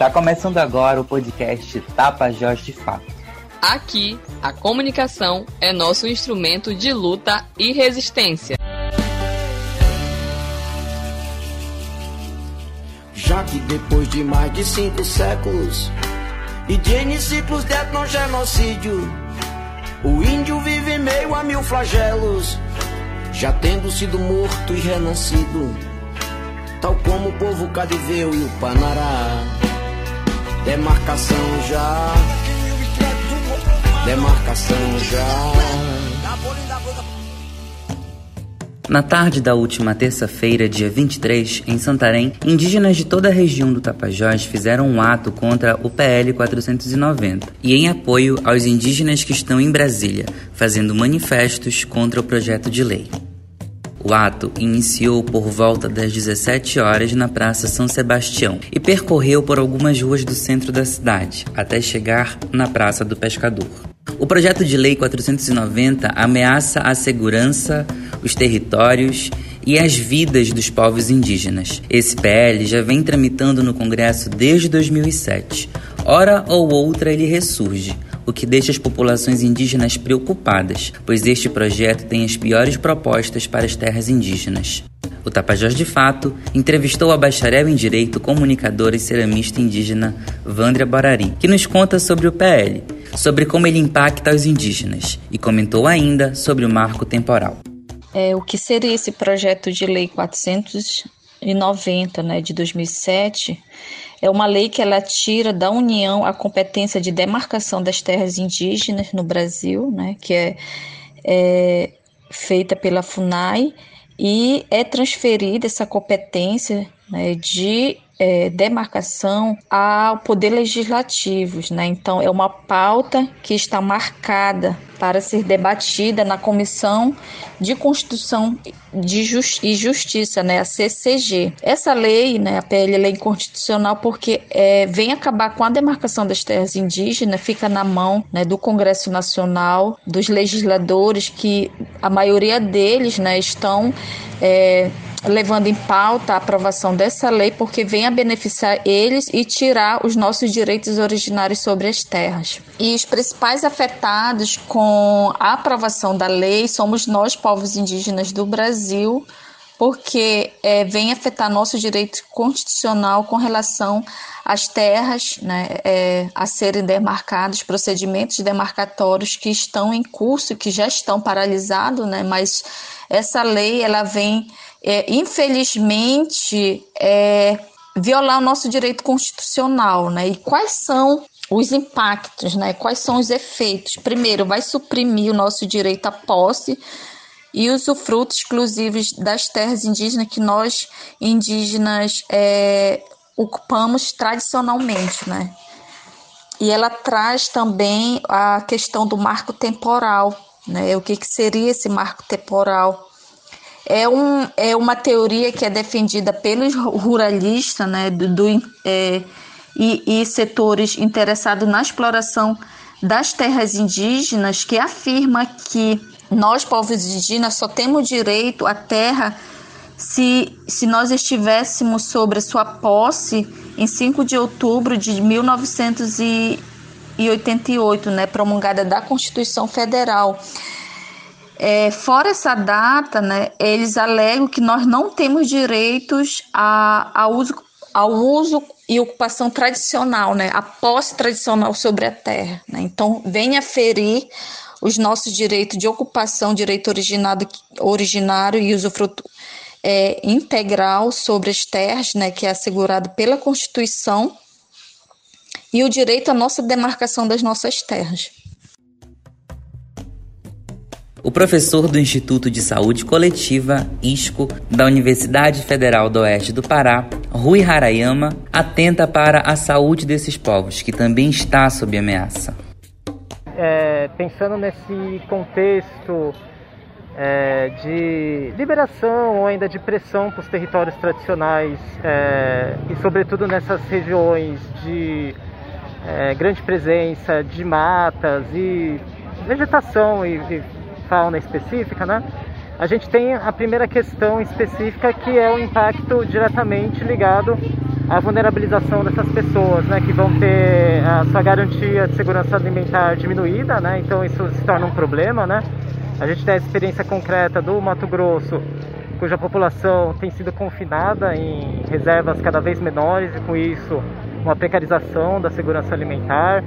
Está começando agora o podcast Tapajós de Fato. Aqui, a comunicação é nosso instrumento de luta e resistência. Já que depois de mais de cinco séculos e de N ciclos de etnogenocídio, o índio vive meio a mil flagelos, já tendo sido morto e renascido, tal como o povo cadiveu e o Panará. Demarcação já, demarcação já. Na tarde da última terça-feira, dia 23, em Santarém, indígenas de toda a região do Tapajós fizeram um ato contra o PL 490 e em apoio aos indígenas que estão em Brasília, fazendo manifestos contra o projeto de lei. O ato iniciou por volta das 17 horas na Praça São Sebastião e percorreu por algumas ruas do centro da cidade, até chegar na Praça do Pescador. O projeto de lei 490 ameaça a segurança, os territórios e as vidas dos povos indígenas. Esse PL já vem tramitando no Congresso desde 2007. Hora ou outra ele ressurge, o que deixa as populações indígenas preocupadas, pois este projeto tem as piores propostas para as terras indígenas. O Tapajós de Fato entrevistou a bacharel em Direito, comunicadora e ceramista indígena Vandria Borari, que nos conta sobre o PL, sobre como ele impacta os indígenas e comentou ainda sobre o marco temporal. É, o que seria esse projeto de lei 490 né, de 2007 é uma lei que ela tira da União a competência de demarcação das terras indígenas no Brasil, né, que é, é feita pela FUNAI, e é transferida essa competência né, de é, demarcação ao poder legislativo, né? Então é uma pauta que está marcada para ser debatida na Comissão de Constituição de Just e Justiça, né, a CCG. Essa lei, né, a PL, lei constitucional porque é, vem acabar com a demarcação das terras indígenas, fica na mão né, do Congresso Nacional, dos legisladores que a maioria deles, né, estão é, levando em pauta a aprovação dessa lei porque vem a beneficiar eles e tirar os nossos direitos originários sobre as terras. E os principais afetados com a aprovação da lei somos nós, povos indígenas do Brasil, porque é, vem afetar nosso direito constitucional com relação às terras né, é, a serem demarcadas, procedimentos demarcatórios que estão em curso, que já estão paralisados, né, mas essa lei ela vem é, infelizmente, é, violar o nosso direito constitucional, né? E quais são os impactos, né? Quais são os efeitos? Primeiro, vai suprimir o nosso direito à posse e usufruto exclusivos das terras indígenas que nós indígenas é, ocupamos tradicionalmente, né? E ela traz também a questão do marco temporal, né? O que, que seria esse marco temporal? É, um, é uma teoria que é defendida pelos ruralistas né, do, do é, e, e setores interessados na exploração das terras indígenas, que afirma que nós, povos indígenas, só temos direito à terra se, se nós estivéssemos sobre sua posse em 5 de outubro de 1988, né, promulgada da Constituição Federal. É, fora essa data, né, eles alegam que nós não temos direitos a, a uso, ao uso e ocupação tradicional, né, a posse tradicional sobre a terra. Né? Então, venha ferir os nossos direitos de ocupação, direito originado, originário e usufruto é, integral sobre as terras, né, que é assegurado pela Constituição, e o direito à nossa demarcação das nossas terras. O professor do Instituto de Saúde Coletiva, ISCO, da Universidade Federal do Oeste do Pará, Rui Harayama, atenta para a saúde desses povos, que também está sob ameaça. É, pensando nesse contexto é, de liberação ou ainda de pressão para os territórios tradicionais é, e, sobretudo, nessas regiões de é, grande presença de matas e vegetação e, e fauna específica, né? A gente tem a primeira questão específica que é o impacto diretamente ligado a vulnerabilização dessas pessoas, né, que vão ter a sua garantia de segurança alimentar diminuída, né, então isso se torna um problema, né. A gente tem a experiência concreta do Mato Grosso, cuja população tem sido confinada em reservas cada vez menores e com isso uma precarização da segurança alimentar.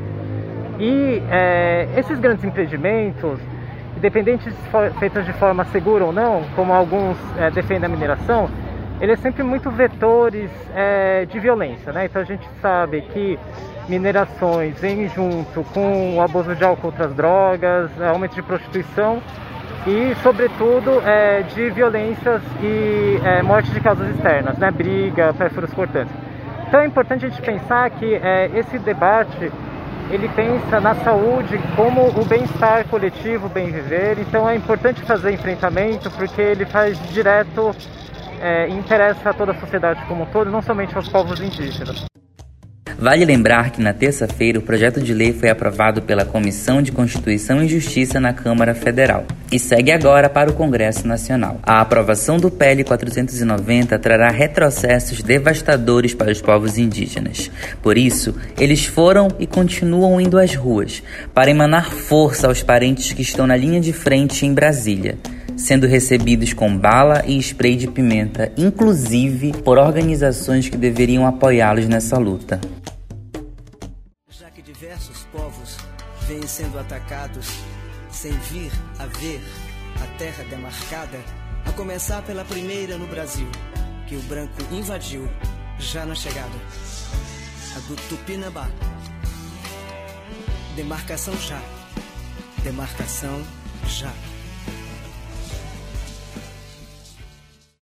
E é, esses grandes empreendimentos, independente de feitos de forma segura ou não, como alguns é, defendem a mineração, ele é sempre muito vetores é, de violência, né? Então a gente sabe que minerações vêm junto com o abuso de álcool, outras drogas, aumento de prostituição e, sobretudo, é, de violências e é, morte de causas externas, né? Briga, pérfuros cortantes. Então é importante a gente pensar que esse debate ele pensa na saúde como o bem-estar coletivo, o bem viver. Então é importante fazer enfrentamento porque ele faz direto é, interessa a toda a sociedade como um todo, não somente aos povos indígenas. Vale lembrar que na terça-feira o projeto de lei foi aprovado pela Comissão de Constituição e Justiça na Câmara Federal e segue agora para o Congresso Nacional. A aprovação do PL 490 trará retrocessos devastadores para os povos indígenas. Por isso, eles foram e continuam indo às ruas para emanar força aos parentes que estão na linha de frente em Brasília sendo recebidos com bala e spray de pimenta, inclusive por organizações que deveriam apoiá-los nessa luta. Vêm sendo atacados sem vir a ver a terra demarcada, a começar pela primeira no Brasil, que o branco invadiu já na chegada, a do Tupinambá. Demarcação já. Demarcação já.